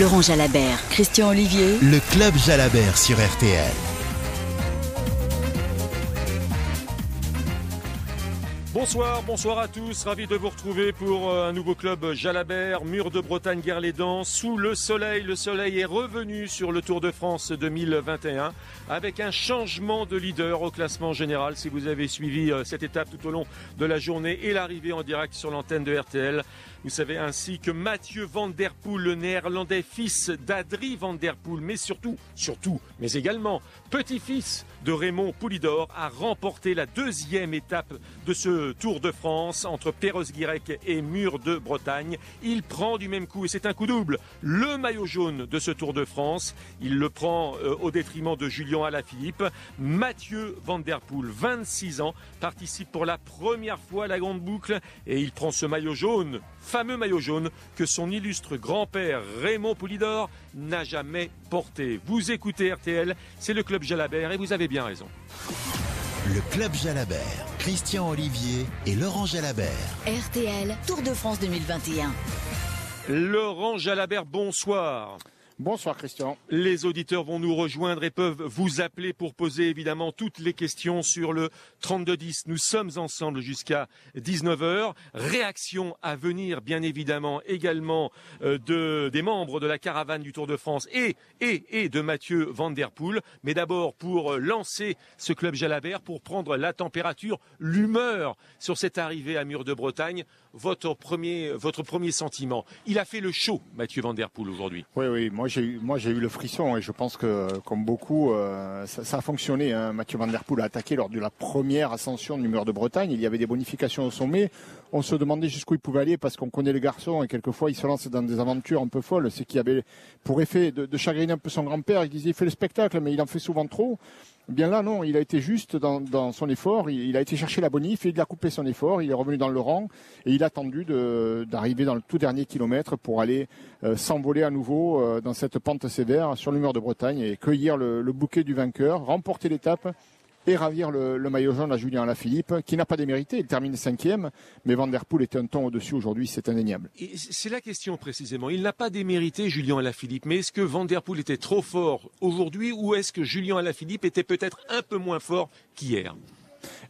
Laurent Jalabert, Christian Olivier. Le club Jalabert sur RTL. Bonsoir, bonsoir à tous. Ravi de vous retrouver pour euh, un nouveau club Jalabert, Mur de Bretagne, guerre les dents, sous le soleil. Le soleil est revenu sur le Tour de France 2021 avec un changement de leader au classement général. Si vous avez suivi euh, cette étape tout au long de la journée et l'arrivée en direct sur l'antenne de RTL, vous savez ainsi que Mathieu Van Der Poel, le néerlandais, fils d'Adri Van Der Poel, mais surtout, surtout, mais également petit-fils de Raymond Poulidor, a remporté la deuxième étape de ce Tour de France entre Perros-Guirec et Mur de Bretagne. Il prend du même coup, et c'est un coup double, le maillot jaune de ce Tour de France. Il le prend euh, au détriment de Julien Alaphilippe. Mathieu Van Der Poel, 26 ans, participe pour la première fois à la grande boucle et il prend ce maillot jaune fameux maillot jaune que son illustre grand-père Raymond Poulidor n'a jamais porté. Vous écoutez RTL, c'est le club Jalabert et vous avez bien raison. Le club Jalabert, Christian Olivier et Laurent Jalabert. RTL, Tour de France 2021. Laurent Jalabert, bonsoir. Bonsoir Christian. Les auditeurs vont nous rejoindre et peuvent vous appeler pour poser évidemment toutes les questions sur le 3210. Nous sommes ensemble jusqu'à 19h. Réaction à venir bien évidemment également euh, de, des membres de la caravane du Tour de France et, et, et de Mathieu Van Der Poel. Mais d'abord pour lancer ce club Jalabert, pour prendre la température, l'humeur sur cette arrivée à Mur de Bretagne. Votre premier, votre premier sentiment. Il a fait le show, Mathieu Van Der Poel aujourd'hui. Oui, oui, moi j'ai eu, moi j'ai eu le frisson et je pense que comme beaucoup, euh, ça, a fonctionné. Hein. Mathieu Van Der Poel a attaqué lors de la première ascension du mur de Bretagne. Il y avait des bonifications au sommet. On se demandait jusqu'où il pouvait aller parce qu'on connaît le garçon et quelquefois il se lance dans des aventures un peu folles. C'est qu'il avait pour effet de, de chagriner un peu son grand-père. Il disait il fait le spectacle, mais il en fait souvent trop. Bien là, non, il a été juste dans, son effort. Il, a été chercher la bonif et il a coupé son effort. Il est revenu dans le rang et il a attendu d'arriver dans le tout dernier kilomètre pour aller euh, s'envoler à nouveau euh, dans cette pente sévère sur le mur de Bretagne et cueillir le bouquet du vainqueur, remporter l'étape et ravir le, le, maillot jaune à Julien Alaphilippe, qui n'a pas démérité. Il termine cinquième, mais Van Der Poel était un ton au-dessus aujourd'hui, c'est indéniable. C'est la question précisément. Il n'a pas démérité Julien Alaphilippe, mais est-ce que Van Der Poel était trop fort aujourd'hui ou est-ce que Julien Alaphilippe était peut-être un peu moins fort qu'hier?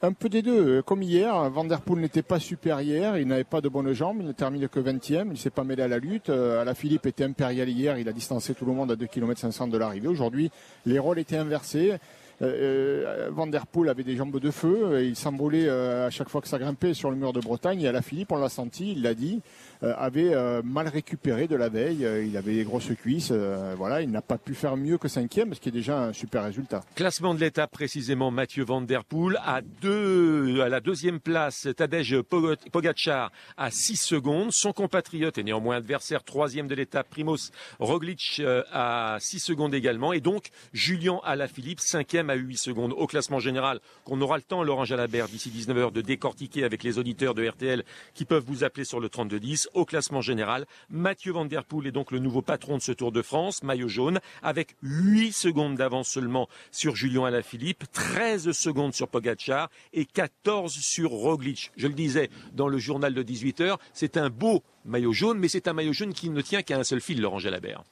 Un peu des deux. Comme hier, Van Der Poel n'était pas super hier, il n'avait pas de bonnes jambes, il ne termine que 20e, il ne s'est pas mêlé à la lutte. Euh, Philippe était impérial hier, il a distancé tout le monde à 2 km 500 de l'arrivée. Aujourd'hui, les rôles étaient inversés. Euh, Poel avait des jambes de feu, il s'envolait euh, à chaque fois que ça grimpait sur le mur de Bretagne. Et à la Philippe, on l'a senti, il l'a dit, euh, avait mal récupéré de la veille. il avait des grosses cuisses. voilà, il n'a pas pu faire mieux que cinquième, ce qui est déjà un super résultat. Classement de l'étape précisément, Mathieu Van Der Poel à deux, à la deuxième place, Tadej Pogacar à 6 secondes. Son compatriote et néanmoins adversaire troisième de l'étape, Primoz Roglic à 6 secondes également. Et donc Julien Alaphilippe cinquième à 8 secondes au classement général qu'on aura le temps, Laurent Jalabert, d'ici 19h, de décortiquer avec les auditeurs de RTL qui peuvent vous appeler sur le 3210. Au classement général, Mathieu Van Der Poel est donc le nouveau patron de ce Tour de France, maillot jaune, avec 8 secondes d'avance seulement sur Julien Alaphilippe, 13 secondes sur Pogacar et 14 sur Roglic. Je le disais dans le journal de 18h, c'est un beau maillot jaune, mais c'est un maillot jaune qui ne tient qu'à un seul fil, Laurent Jalabert.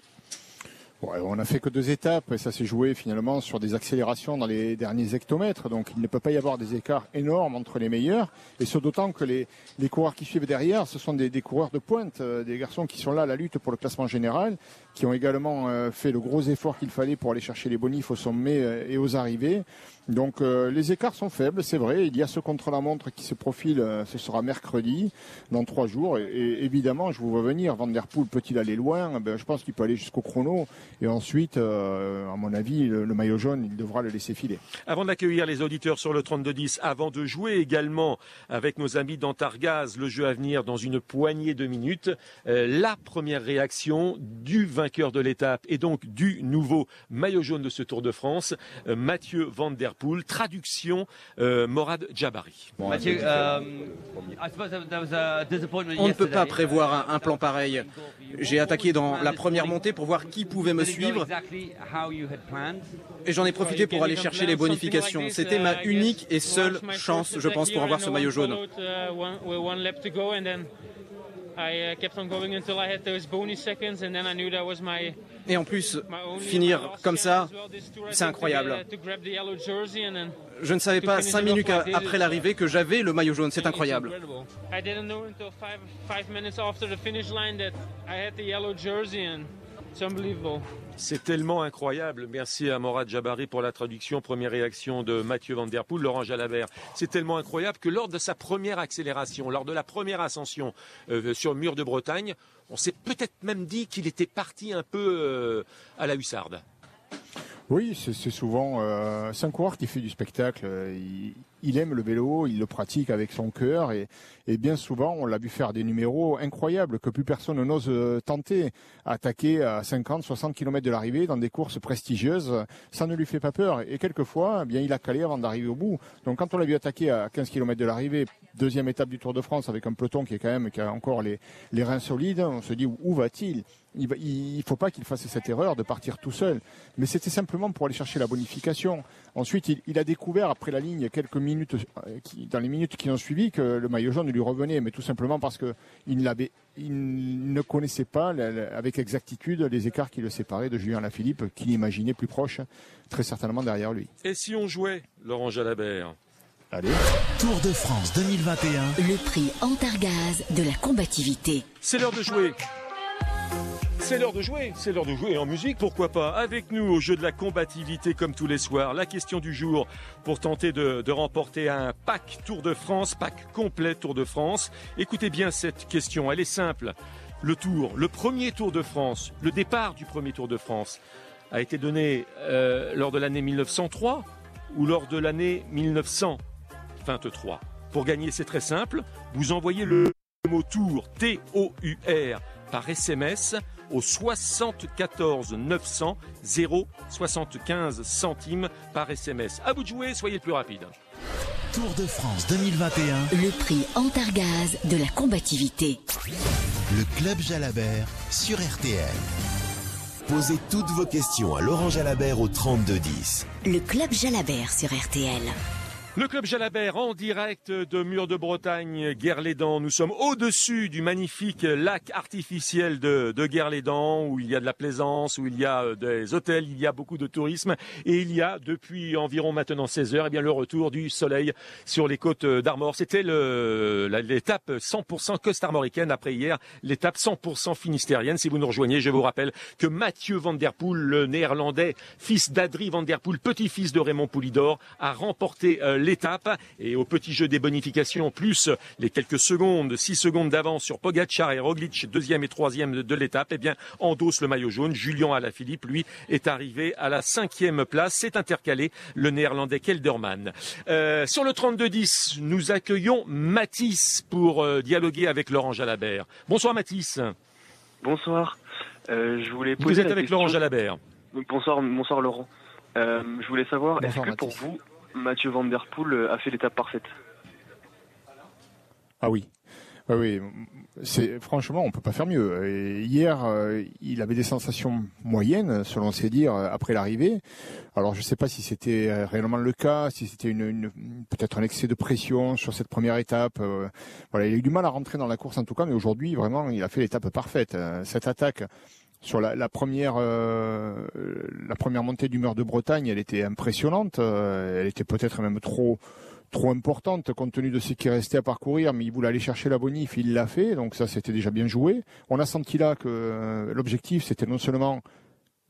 On n'a fait que deux étapes et ça s'est joué finalement sur des accélérations dans les derniers hectomètres. Donc il ne peut pas y avoir des écarts énormes entre les meilleurs. Et ce d'autant que les, les coureurs qui suivent derrière, ce sont des, des coureurs de pointe, euh, des garçons qui sont là à la lutte pour le classement général, qui ont également euh, fait le gros effort qu'il fallait pour aller chercher les bonifs au sommet euh, et aux arrivées. Donc euh, les écarts sont faibles, c'est vrai. Il y a ce contre-la-montre qui se profile, euh, ce sera mercredi, dans trois jours. Et, évidemment, je vous vois venir. Van peut-il aller loin? Ben, Je pense qu'il peut aller jusqu'au chrono. Et ensuite, euh, à mon avis, le, le, maillot jaune, il devra le laisser filer. Avant d'accueillir les auditeurs sur le 32-10, avant de jouer également avec nos amis d'Antargaz, le jeu à venir dans une poignée de minutes, euh, la première réaction du vainqueur de l'étape et donc du nouveau maillot jaune de ce Tour de France, euh, Mathieu Van Der Poel, traduction euh, Morad Jabari. Mathieu, euh, on ne peut pas prévoir un, un plan pareil. J'ai attaqué dans la première montée pour voir qui pouvait me suivre et j'en ai profité pour aller chercher les bonifications. C'était ma unique et seule chance, je pense, pour avoir ce maillot jaune. Et en plus, finir comme ça, c'est incroyable. Je ne savais pas cinq minutes après l'arrivée que j'avais le maillot jaune. C'est incroyable. C'est tellement incroyable. Merci à Morad Jabari pour la traduction. Première réaction de Mathieu Van Der Poel, Laurent Jalabert. C'est tellement incroyable que lors de sa première accélération, lors de la première ascension euh, sur le mur de Bretagne, on s'est peut-être même dit qu'il était parti un peu euh, à la hussarde. Oui, c'est souvent euh, c'est qui fait du spectacle. Il, il aime le vélo, il le pratique avec son cœur et, bien souvent on l'a vu faire des numéros incroyables que plus personne n'ose euh, tenter. Attaquer à 50, 60 km de l'arrivée dans des courses prestigieuses, ça ne lui fait pas peur. Et quelquefois, eh bien il a calé avant d'arriver au bout. Donc quand on l'a vu attaquer à 15 km de l'arrivée, deuxième étape du Tour de France avec un peloton qui est quand même qui a encore les, reins solides, on se dit où va-t-il? Il ne faut pas qu'il fasse cette erreur de partir tout seul. Mais c'était simplement pour aller chercher la bonification. Ensuite, il, il a découvert après la ligne quelques minutes, euh, qui- dans les minutes qui ont suivi, que le maillot jaune lui revenait, mais tout simplement parce que il, l'avait, il ne connaissait pas la- la- avec exactitude les écarts qui le séparaient de Julien Lafilippe, qu'il imaginait plus proche, très certainement derrière lui. Et si on jouait, Laurent Jalabert? Allez. Tour de France 2021. Le prix Antargaz de la combativité. C'est l'heure de jouer. C'est l'heure de jouer, c'est l'heure de jouer en musique, pourquoi pas. Avec nous au jeu de la combativité comme tous les soirs, la question du jour pour tenter de, remporter un pack Tour de France, pack complet Tour de France. Écoutez bien cette question, elle est simple. Le Tour, le premier Tour de France, le départ du premier Tour de France a été donné euh, lors de l'année 1903 ou lors de l'année 1923. Pour gagner, c'est très simple, vous envoyez le mot Tour, T-O-U-R, par SMS au 74 900 0 75 centimes par SMS. À vous de jouer, soyez le plus rapide. Tour de France 2021. Le prix Antargaz de la combativité. Le Club Jalabert sur RTL. Posez toutes vos questions à Laurent Jalabert au 3210. Le club Jalabert sur RTL. Le club Jalabert en direct de Mur de Bretagne, Guerre-les-Dents. Nous sommes au-dessus du magnifique lac artificiel de, de Guerre-les-Dents où il y a de la plaisance, où il y a euh, des hôtels, il y a beaucoup de tourisme et il y a depuis environ maintenant 16 heures, eh bien le retour du soleil sur les côtes d'Armor. C'était l'étape 100% costa-armoricaine après hier, l'étape 100% finistérienne. Si vous nous rejoignez, je vous rappelle que Mathieu Van Der Poel, le néerlandais, fils d'Adrie Van Der Poel, petit-fils de Raymond Poulidor, a remporté euh, l'étape et au petit jeu des bonifications, plus les quelques secondes, 6 secondes d'avance sur Pogacar et Roglic, deuxième et troisième de, l'étape, eh bien, endosse le maillot jaune. Julien Alaphilippe, lui, est arrivé à la cinquième place. C'est intercalé le néerlandais Kelderman. Euh, sur le 32-10, nous accueillons Mathis pour euh, dialoguer avec Laurent Jalabert. Bonsoir Mathis. Bonsoir. Euh, je voulais poser Vous êtes avec question- Laurent Jalabert. Bonsoir, bonsoir Laurent. Euh, je voulais savoir, est-ce que pour vous, Mathieu Van Der Poel euh, a fait l'étape parfaite Ah oui. Ah oui, c'est franchement, on peut pas faire mieux. Hier, euh, il avait des sensations moyennes, selon ses dires, euh, après l'arrivée. Alors, je sais pas si c'était réellement le cas, si c'était une, peut-être un excès de pression sur cette première étape. voilà, il a eu du mal à rentrer dans la course en tout cas, mais aujourd'hui, vraiment, il a fait l'étape parfaite. Cette attaque sur la, première, euh, la première montée du de Bretagne, elle était impressionnante. euh, elle était peut-être même trop trop importante compte tenu de ce qui restait à parcourir, mais il voulait aller chercher la bonif, il l'a fait, donc ça c'était déjà bien joué. On a senti là que euh, l'objectif c'était non seulement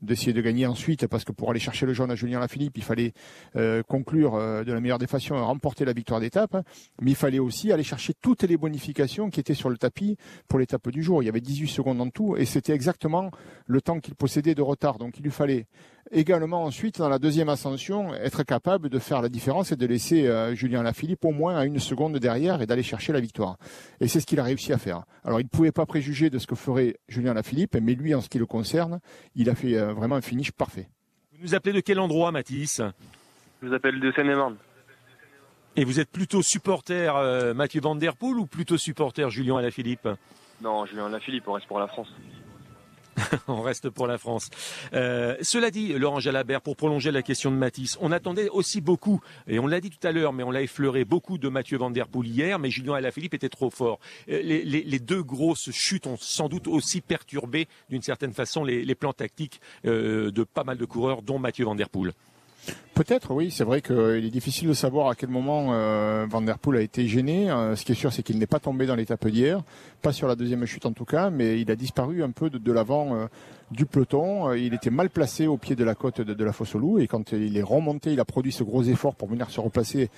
d'essayer de gagner ensuite, parce que pour aller chercher le jaune à Julien Lafilippe, il fallait euh, conclure euh, de la meilleure des façons et remporter la victoire d'étape, hein. mais il fallait aussi aller chercher toutes les bonifications qui étaient sur le tapis pour l'étape du jour. Il y avait 18 secondes en tout, et c'était exactement le temps qu'il possédait de retard. Donc il lui fallait également ensuite, dans la deuxième ascension, être capable de faire la différence et de laisser euh, Julien Lafilippe au moins à une seconde derrière et d'aller chercher la victoire. Et c'est ce qu'il a réussi à faire. Alors il ne pouvait pas préjuger de ce que ferait Julien Lafilippe, mais lui, en ce qui le concerne, il a fait euh, vraiment un finish parfait. Vous nous appelez de quel endroit Mathis? Je vous appelle de Seine-et-Marne. Et vous êtes plutôt supporter euh, Mathieu Van Der Poel ou plutôt supporter Julien Alaphilippe Non, Julien Lafilippe, on reste pour la France. on reste pour la France. Euh, cela dit, Laurent Jalabert, pour prolonger la question de Matisse, on attendait aussi beaucoup, et on l'a dit tout à l'heure, mais on l'a effleuré beaucoup de Mathieu Van Der Poel hier, mais Julien Alaphilippe était trop fort. Euh, les, deux grosses chutes ont sans doute aussi perturbé, d'une certaine façon, les, plans tactiques euh, de pas mal de coureurs, dont Mathieu Van Poel. Peut-être, oui. C'est vrai qu'il est difficile de savoir à quel moment euh, Van Der Poel a été gêné. Euh, ce qui est sûr, c'est qu'il n'est pas tombé dans l'étape d'hier, pas sur la deuxième chute en tout cas, mais il a disparu un peu de, l'avant euh, du peloton. Euh, il était mal placé au pied de la côte de, de la fosse au loup et quand il est remonté, il a produit ce gros effort pour venir se replacer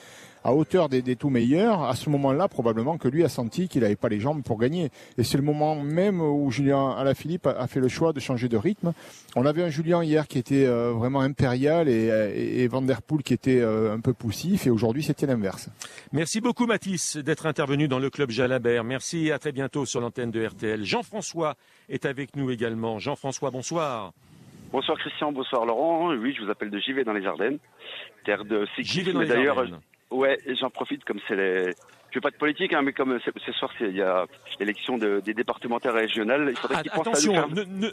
à hauteur des, des tout meilleurs. À ce moment-là, probablement que lui a senti qu'il n'avait pas les jambes pour gagner. Et c'est le moment même où Julien Alaphilippe a, a fait le choix de changer de rythme. On avait un Julien hier qui était euh, vraiment impérial et, et, Van qui était euh, un peu poussif et aujourd'hui c'était l'inverse. Merci beaucoup Mathis d'être intervenu dans le club Jalabert. Merci et à très bientôt sur l'antenne de RTL. Jean-François est avec nous également. Jean-François, bonsoir. Bonsoir Christian, bonsoir Laurent. Oui, je vous appelle de JV dans les Ardennes, terre de cyclisme. D'ailleurs, ouais, j'en profite comme c'est les. Je veux pas de politique, hein, mais comme ce soir il y a l'élection de, des départementales régionales, il faudrait Ah, qu'ils pensent attention, à ne, ne,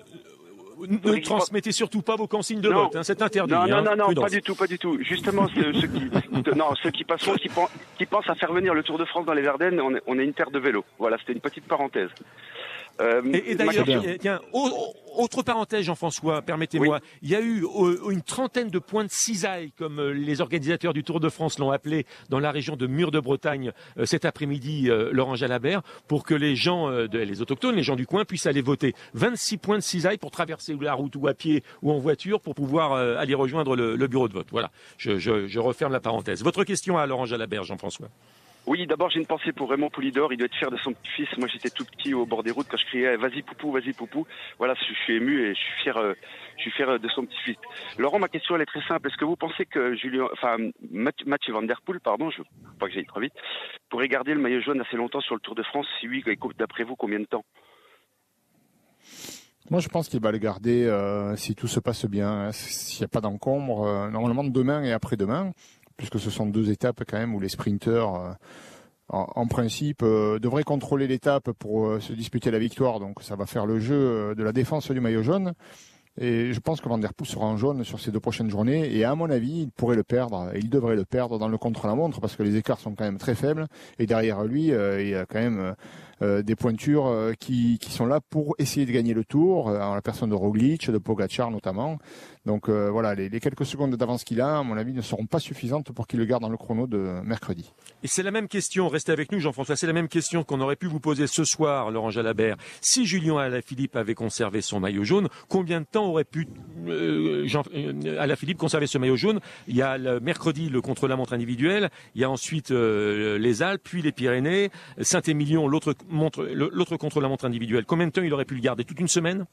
ne transmettez surtout pas vos consignes de Non. vote, hein, c'est interdit. Non, non, hein, non, pas du tout, pas du tout. Justement, ceux, ceux qui, non, ceux qui pensent à faire venir le Tour de France dans les Ardennes, on est, on est une terre de vélo. Voilà, c'était une petite parenthèse. Euh, Et, d'ailleurs, tiens, au- au- autre parenthèse, Jean-François, permettez-moi. Il y a eu euh, une trentaine de points de cisaille, comme euh, les organisateurs du Tour de France l'ont appelé, dans la région de Mur de Bretagne cet après-midi, Laurent Jalabert, pour que les gens, les autochtones, les gens du coin, puissent aller voter. 26 points de cisaille pour traverser la route ou à pied ou en voiture pour pouvoir aller rejoindre le, le bureau de vote. Voilà, je, je- je referme la parenthèse. Votre question à Laurent Jalabert, Jean-François. Oui, d'abord j'ai une pensée pour Raymond Poulidor. Il doit être fier de son petit-fils. Moi, j'étais tout petit au bord des routes quand je criais "Vas-y poupou, vas-y poupou". Voilà, je suis ému et je suis fier. euh, je suis fier de son petit-fils. Laurent, ma question elle est très simple. Est-ce que vous pensez que Julien, enfin Mathieu, Van Der Poel, pardon, je pas que j'aille trop vite, pourrait garder le maillot jaune assez longtemps sur le Tour de France? Si oui, d'après vous, combien de temps? Moi, je pense qu'il va le garder euh, si tout se passe bien, hein, s'il n'y a pas d'encombre. euh, normalement, demain et après-demain, puisque ce sont deux étapes quand même où les sprinteurs, euh, en, principe, euh, devraient contrôler l'étape pour euh, se disputer la victoire. Donc, ça va faire le jeu de la défense du maillot jaune. Et je pense que Van Der Poel sera en jaune sur ces deux prochaines journées. Et à mon avis, il pourrait le perdre. Et il devrait le perdre dans le contre-la-montre parce que les écarts sont quand même très faibles. Et derrière lui, il y a quand même des pointures euh, qui, qui sont là pour essayer de gagner le tour, euh, en la personne de Roglic, de Pogacar notamment. Donc euh, voilà, les, les quelques secondes d'avance qu'il a, à mon avis, ne seront pas suffisantes pour qu'il le garde dans le chrono de mercredi. Et c'est la même question, restez avec nous Jean-François, c'est la même question qu'on aurait pu vous poser ce soir, Laurent Jalabert. Si Julien Alaphilippe avait conservé son maillot jaune, combien de temps aurait pu euh, Jean, euh, Alaphilippe conserver ce maillot jaune? Il y a le mercredi le contre-la-montre individuel, il y a ensuite euh, les Alpes, puis les Pyrénées, Saint-Émilion, l'autre l'autre contre-la-montre individuel. Combien de temps il aurait pu le garder? Toute une semaine?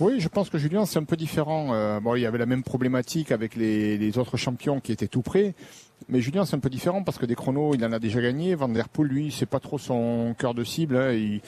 Oui, je pense que Julien, c'est un peu différent. Euh, il y avait la même problématique avec les, autres champions qui étaient tout près. Mais Julien, c'est un peu différent parce que des chronos, il en a déjà gagné. Van Der Poel, lui, c'est pas trop son cœur de cible. hein.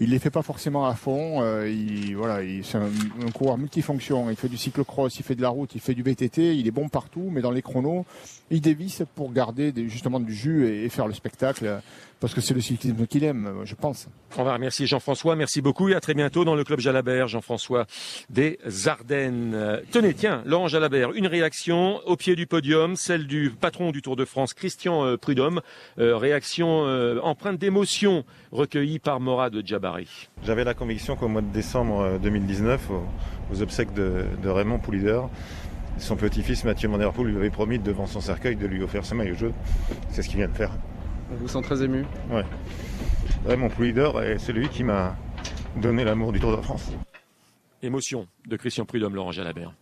Il les fait pas forcément à fond. Euh, il, voilà, il, c'est un, un coureur multifonction. Il fait du cyclocross, il fait de la route, il fait du VTT. Il est bon partout, mais dans les chronos, il dévisse pour garder justement du jus et, faire le spectacle. Parce que c'est le cyclisme qu'il aime, je pense. On va remercier Jean-François, merci beaucoup et à très bientôt dans le club Jalabert, Jean-François des Ardennes. Euh, Tenez, tiens, Laurent Jalabert, une réaction au pied du podium, celle du patron du Tour de France, Christian euh, Prudhomme, Euh, réaction euh, empreinte d'émotion recueillie par Morad J'avais la conviction qu'au mois de décembre euh, 2019, aux, aux obsèques de, de Raymond Poulidor, son petit-fils Mathieu Van Der Poel lui avait promis devant son cercueil de lui offrir ce maillot jaune. C'est ce qu'il vient de faire. On vous sent très ému. Ouais. Raymond Poulidor est celui qui m'a donné l'amour du Tour de France. Émotion de Christian Prudhomme, Laurent Jalabert.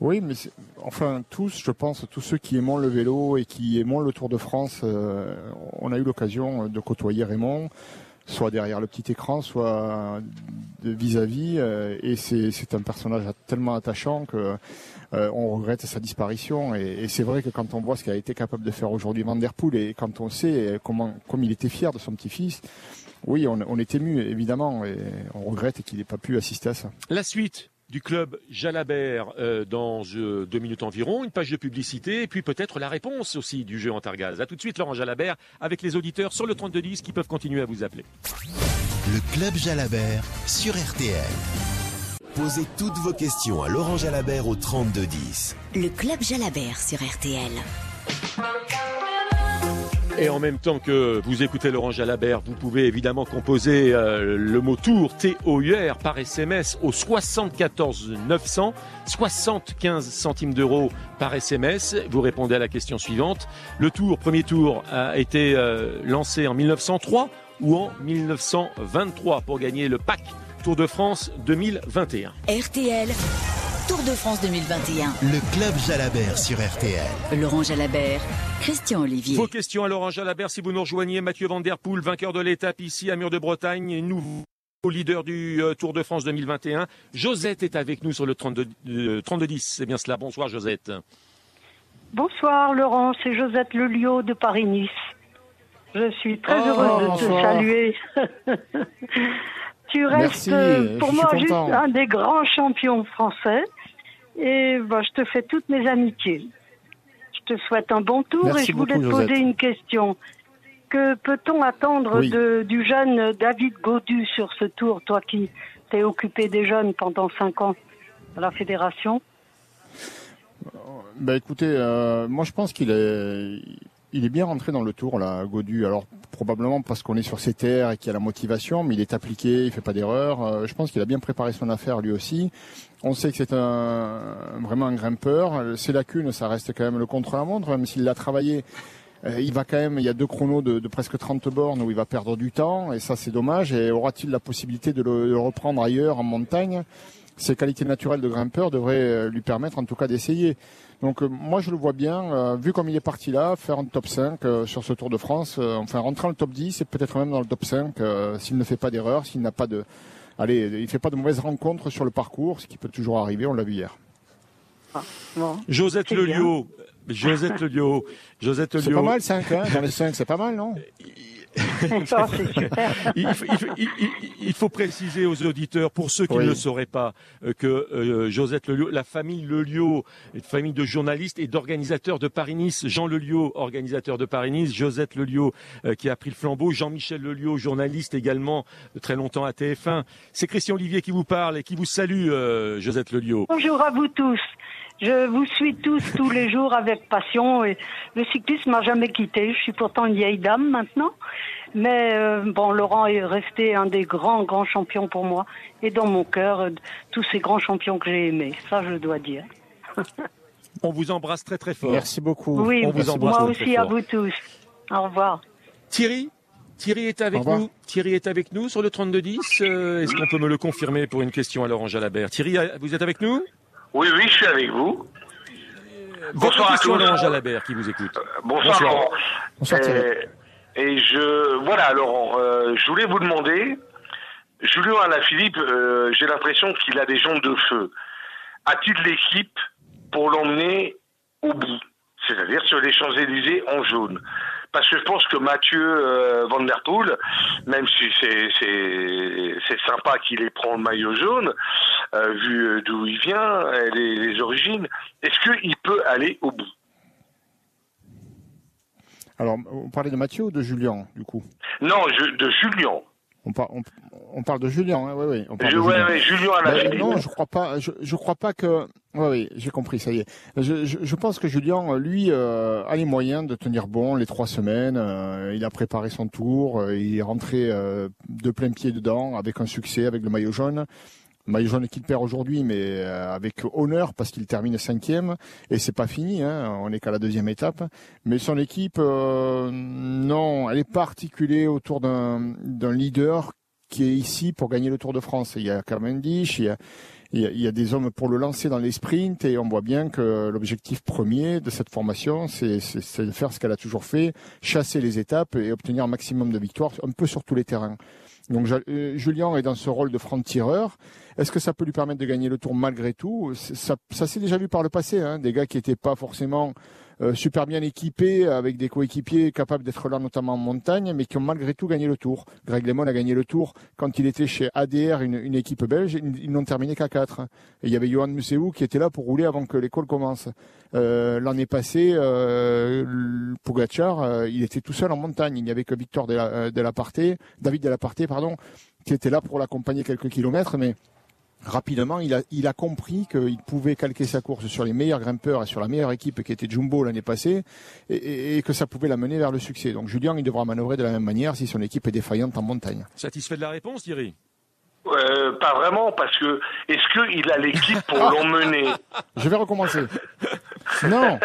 Oui, mais enfin tous, je pense, tous ceux qui aimons le vélo et qui aimons le Tour de France, euh, on a eu l'occasion de côtoyer Raymond, soit derrière le petit écran, soit vis-à-vis, euh, et c'est un personnage tellement attachant que euh, on regrette sa disparition. Et, et c'est vrai que quand on voit ce qu'a été capable de faire aujourd'hui Van Der Poel et quand on sait comment, comme il était fier de son petit-fils, oui, on, on est ému évidemment, et on regrette qu'il n'ait pas pu assister à ça. La suite du club Jalabert euh, dans euh, deux minutes environ, une page de publicité et puis peut-être la réponse aussi du jeu Antargaz. A tout de suite Laurent Jalabert avec les auditeurs sur le 3210 qui peuvent continuer à vous appeler. Le Club Jalabert sur RTL. Posez toutes vos questions à Laurent Jalabert au 3210. Le Club Jalabert sur RTL. Et en même temps que vous écoutez Laurent Jalabert, vous pouvez évidemment composer euh, le mot tour T-O-U-R par SMS au 74 900, 75 centimes d'euros par SMS. Vous répondez à la question suivante. Le tour, premier tour, a été euh, lancé en 1903 ou en 1923 pour gagner le pack Tour de France 2021. RTL, Tour de France 2021. Le Club Jalabert sur RTL. Laurent Jalabert, Christian Olivier. Vos questions à Laurent Jalabert si vous nous rejoignez. Mathieu Van Der Poel, vainqueur de l'étape ici à Mur de Bretagne, nouveau leader du euh, Tour de France 2021. Josette est avec nous sur le 32, euh, 3210. C'est bien cela. Bonsoir Josette. Bonsoir Laurent, c'est Josette Lelio de Paris-Nice. Je suis très Oh, heureuse de te saluer. tu restes Merci, euh, pour moi juste un des grands champions français. Et bah, je te fais toutes mes amitiés. Je te souhaite un bon tour Merci et je voulais beaucoup, te poser Josette. une question. Que peut-on attendre Oui. de, du jeune David Godu sur ce tour, toi qui t'es occupé des jeunes pendant cinq ans à la fédération? Bah écoutez, euh, moi je pense qu'il est, il est bien rentré dans le tour là, Godu. Alors probablement parce qu'on est sur ses terres et qu'il a la motivation, mais il est appliqué, il fait pas d'erreur. Euh, je pense qu'il a bien préparé son affaire lui aussi. On sait que c'est un vraiment un grimpeur. Ses lacunes, ça reste quand même le contre-la-montre, même s'il l'a travaillé. euh, il va quand même, il y a deux chronos de, presque 30 bornes où il va perdre du temps, et ça c'est dommage. Et aura-t-il la possibilité de de le reprendre ailleurs en montagne? Ses qualités naturelles de grimpeur devraient euh, lui permettre en tout cas d'essayer. Donc euh, moi je le vois bien, euh, vu comme il est parti là, faire un top 5 euh, sur ce Tour de France, euh, enfin rentrer dans le top 10 et peut-être même dans le top 5 euh, s'il ne fait pas d'erreur, s'il n'a pas de allez, il fait pas de mauvaises rencontres sur le parcours, ce qui peut toujours arriver, on l'a vu hier. Bon. Josette Lelio. Josette Lelio. Josette C'est Lelio. pas mal 5 hein, dans les 5, c'est pas mal non? C'est il, faut- il faut- il- il- il faut préciser aux auditeurs, pour ceux qui Oui. ne le sauraient pas, euh, que euh, Josette Lelio, la famille Lelio, une famille de journalistes et d'organisateurs de Paris-Nice, Jean Lelio, organisateur de Paris-Nice, Josette Lelio euh, qui a pris le flambeau, Jean-Michel Lelio, journaliste également euh, très longtemps à TF1. C'est Christian Olivier qui vous parle et qui vous salue, euh, Josette Lelio. Bonjour à vous tous. Je vous suis tous tous les jours avec passion et le cyclisme m'a jamais quitté. Je suis pourtant une vieille dame maintenant, mais euh, bon, Laurent est resté un des grands grands champions pour moi et dans mon cœur euh, tous ces grands champions que j'ai aimés. Ça, je dois dire. On vous embrasse très très fort. Merci beaucoup. Oui, On vous embrasse moi très, aussi très à vous tous. Au revoir. Thierry Thierry est avec nous. Thierry est avec nous sur le 3210. Euh, Est-ce qu'on peut me le confirmer pour une question à Laurent Jalabert? Thierry, euh, vous êtes avec nous? Oui, oui, je suis avec vous. Votre Bonsoir à tous. Laurent Jalabert qui vous écoute. Bonsoir, Bonsoir. Laurent. Bonsoir, Thierry. Et, et je voilà Laurent, euh, je voulais vous demander, Julien Alaphilippe, euh, j'ai l'impression qu'il a des jambes de feu. A-t-il l'équipe pour l'emmener au bout, c'est-à-dire sur les Champs-Élysées en jaune? Parce que je pense que Mathieu euh, Van Der Poel, même si c'est c'est c'est sympa qu'il ait prend le maillot jaune, euh, vu euh, d'où il vient, et les, les origines, est-ce qu'il peut aller au bout? Alors, on parlait de Mathieu ou de Julien, du coup? Non, je, de Julien. on, par- on, on parle de Julien, hein, oui, oui. On parle Je, de Julien. ouais, Julien à Ben, la non, je crois pas. Je, je crois pas que. Oui, oui, j'ai compris, ça y est. Je, je, je pense que Julien, lui, euh, a les moyens de tenir bon les trois semaines. Euh, il a préparé son tour. euh, il est rentré euh, de plein pied dedans, avec un succès, avec le maillot jaune. Maillot jaune qu'il perd aujourd'hui, mais euh, avec honneur parce qu'il termine cinquième et c'est pas fini. Hein, on n'est qu'à la deuxième étape. Mais son équipe, euh, non, elle est pas articulée autour d'un leader qui est ici pour gagner le Tour de France. Il y a Cavendish, il y a, il y a, il y a des hommes pour le lancer dans les sprints et on voit bien que l'objectif premier de cette formation, c'est de faire ce qu'elle a toujours fait, chasser les étapes et obtenir un maximum de victoires, un peu sur tous les terrains. Donc euh, Julien est dans ce rôle de franc-tireur. Est-ce que ça peut lui permettre de gagner le Tour malgré tout? Ça, ça s'est déjà vu par le passé, hein, des gars qui n'étaient pas forcément euh, super bien équipés, avec des coéquipiers capables d'être là, notamment en montagne, mais qui ont malgré tout gagné le Tour. Greg LeMond a gagné le Tour quand il était chez ADR, une, équipe belge. Ils, n'ont terminé qu'à 4. Et il y avait Johan Museau qui était là pour rouler avant que l'école commence. Euh, L'année passée, euh, Pogacar, euh, il était tout seul en montagne. Il n'y avait que Victor de la, de la David de la pardon, qui était là pour l'accompagner quelques kilomètres, mais rapidement, il a, il a compris qu'il pouvait calquer sa course sur les meilleurs grimpeurs et sur la meilleure équipe qui était Jumbo l'année passée et, et, que ça pouvait l'amener vers le succès. Donc Julien, il devra manœuvrer de la même manière si son équipe est défaillante en montagne. Satisfait de la réponse, Thierry? Euh, pas vraiment, parce que est-ce qu'il a l'équipe pour l'emmener? Je vais recommencer. Non.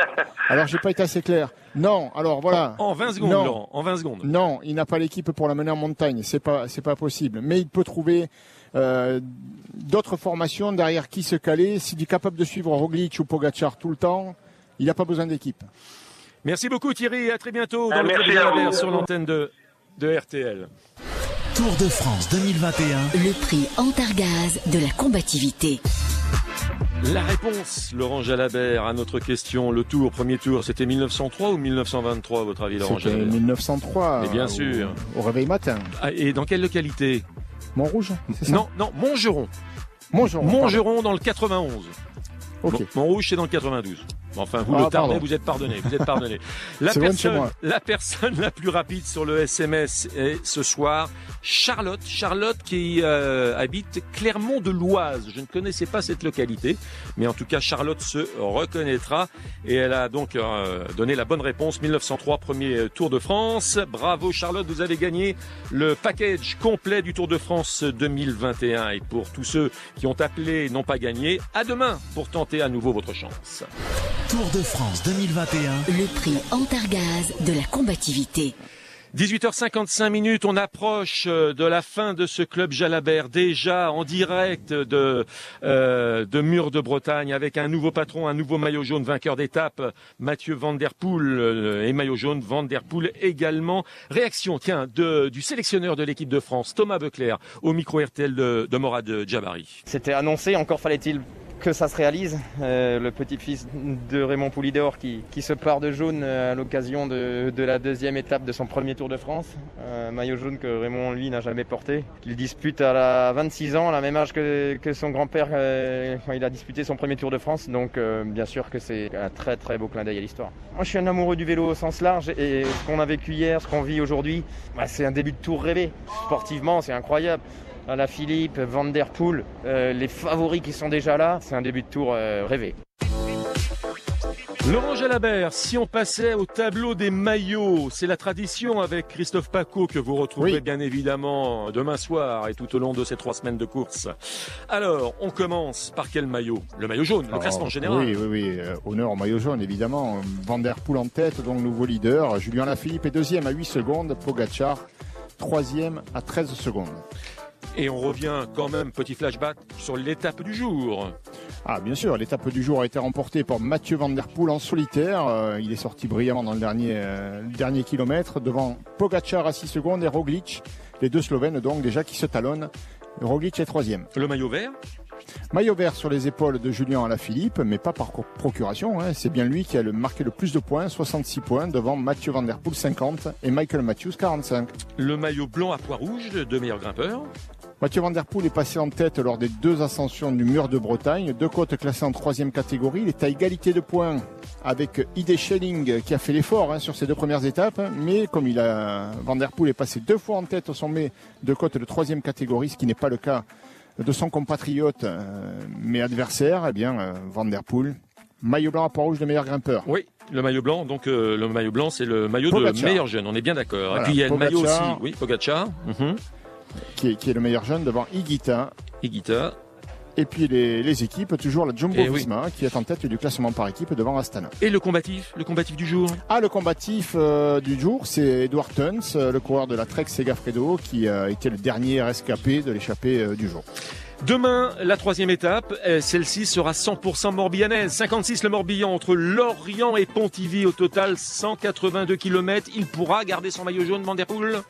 Alors j'ai pas été assez clair. Non. Alors voilà. En, 20 secondes, non. Laurent, En 20 secondes. Non, il n'a pas l'équipe pour l'amener en montagne. C'est pas, c'est pas possible. Mais il peut trouver euh, d'autres formations derrière qui se caler. S'il est capable de suivre Roglic ou Pogacar tout le temps, il n'a pas besoin d'équipe. Merci beaucoup Thierry. À très bientôt dans ah, le Club sur l'antenne de, de RTL. Tour de France 2021. Le prix Antargaz de la combativité. La réponse, Laurent Jalabert, à notre question. Le tour, premier tour, c'était 1903 ou 1923, à votre avis, Laurent Jalabert? 1903. Mais bien sûr. Au, réveil matin. Ah, et dans quelle localité? Montrouge, ça Non, non, Montgeron. Montgeron. Montgeron dans le 91. Ok. Montrouge, c'est dans le 92. Enfin, vous ah, le Tarnais, vous êtes pardonné. Vous êtes pardonné. La personne, la personne la plus rapide sur le SMS est ce soir Charlotte. Charlotte qui euh, habite Clermont de l'Oise. Je ne connaissais pas cette localité, mais en tout cas Charlotte se reconnaîtra et elle a donc euh, donné la bonne réponse. 1903, premier Tour de France. Bravo Charlotte, vous avez gagné le package complet du Tour de France 2021. Et pour tous ceux qui ont appelé et n'ont pas gagné, à demain pour tenter à nouveau votre chance. Tour de France 2021. Le prix Antargaz de la combativité. 18h55 minutes, on approche euh, de la fin de ce club Jalabert, déjà en direct de, euh, de Mur de Bretagne, avec un nouveau patron, un nouveau maillot jaune, vainqueur d'étape, Mathieu Van Der Poel, euh, et maillot jaune, Van Der Poel également. Réaction, tiens, de, du sélectionneur de l'équipe de France, Thomas Becler, au micro RTL de, de Morad Djabari. C'était annoncé, encore fallait-il que ça se réalise. Euh, le petit-fils de Raymond Poulidor qui, qui, se part de jaune euh, à l'occasion de, de, la deuxième étape de son premier Tour de France. Un maillot jaune que Raymond, lui, n'a jamais porté. Qu'il dispute à la 26 ans, la même âge que, que son grand-père euh, quand il a disputé son premier Tour de France. Donc, bien sûr que c'est un très très beau clin d'œil à l'histoire. Moi, je suis un amoureux du vélo au sens large et ce qu'on a vécu hier, ce qu'on vit aujourd'hui, bah, c'est un début de tour rêvé. Sportivement, c'est incroyable à la Philippe, Van Der Poel, euh, les favoris qui sont déjà là, c'est un début de tour euh, rêvé. Laurent Jalabert, si on passait au tableau des maillots, c'est la tradition avec Christophe Paco que vous retrouverez bien évidemment demain soir et tout au long de ces trois semaines de course. Alors, on commence par quel maillot? Le maillot jaune, le classement général. Oui, oui, oui. Euh, honneur au maillot jaune, évidemment. Van Der Poel en tête, donc nouveau leader. Julien Lafilippe est deuxième à 8 secondes. Pogacar, troisième à 13 secondes. Et on revient quand même, petit flashback, sur l'étape du jour. Ah bien sûr, l'étape du jour a été remportée par Mathieu Van Der Poel en solitaire. Euh, il est sorti brillamment dans le dernier, euh, dernier kilomètre devant Pogacar à 6 secondes et Roglic, les deux Slovènes donc déjà qui se talonnent. Roglic est troisième. Le maillot vert Maillot vert sur les épaules de Julien Alaphilippe, mais pas par procuration. Hein. C'est bien lui qui a marqué le plus de points, 66 points, devant Mathieu Van Der Poel 50 et Michael Matthews 45. Le maillot blanc à poids rouge de meilleur grimpeur Mathieu Van Der Poel est passé en tête lors des deux ascensions du mur de Bretagne, deux côtes classées en troisième catégorie. Il est à égalité de points avec Ide Schelling qui a fait l'effort hein, sur ses deux premières étapes, mais comme il a Van Der Poel est passé deux fois en tête au sommet de côte de troisième catégorie, ce qui n'est pas le cas de son compatriote euh, mais adversaire, eh bien euh, Van Der Poel maillot blanc à poids rouge de meilleur grimpeur. Oui, le maillot blanc, donc euh, le maillot blanc, c'est le maillot de meilleur jeune, on est bien d'accord. Et puis il y a le maillot aussi, oui, Pogacar. Mhm qui est, le meilleur jeune devant Igita. Igita. Et puis les, équipes, toujours la Jumbo Visma qui est en tête du classement par équipe devant Astana. Et le combatif, le combatif du jour? Ah, le combatif euh, du jour, c'est Edward Tuns, euh, le coureur de la Trek Segafredo, qui a été le dernier rescapé de l'échappée euh, du jour. Demain, la troisième étape, celle-ci sera 100% morbillanaise. 56 le Morbihan entre Lorient et Pontivy au total 182 km. Il pourra garder son maillot jaune, Vanderpool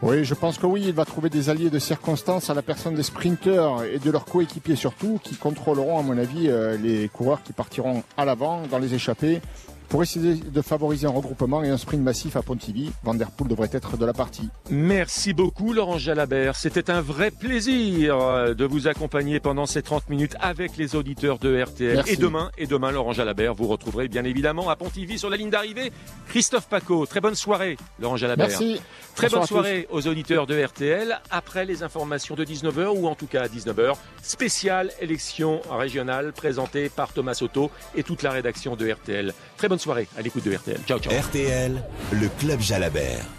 oui, je pense que oui, il va trouver des alliés de circonstance à la personne des sprinteurs et de leurs coéquipiers surtout, qui contrôleront à mon avis euh, les coureurs qui partiront à l'avant dans les échappées pour essayer de favoriser un regroupement et un sprint massif à Pontivy. Van Der Poel devrait être de la partie. Merci beaucoup Laurent Jalabert. C'était un vrai plaisir euh, de vous accompagner pendant ces 30 minutes avec les auditeurs de RTL. Merci. Et demain, et demain, Laurent Jalabert, vous retrouverez bien évidemment à Pontivy sur la ligne d'arrivée Christophe Paco. Très bonne soirée, Laurent Jalabert. Merci. Très bonne soirée aux auditeurs de RTL. Après les informations de 19h ou en tout cas à 19h, spéciale élection régionale présentée par Thomas Soto et toute la rédaction de RTL. Très bonne soirée à l'écoute de RTL. Ciao, ciao. RTL, le club Jalabert.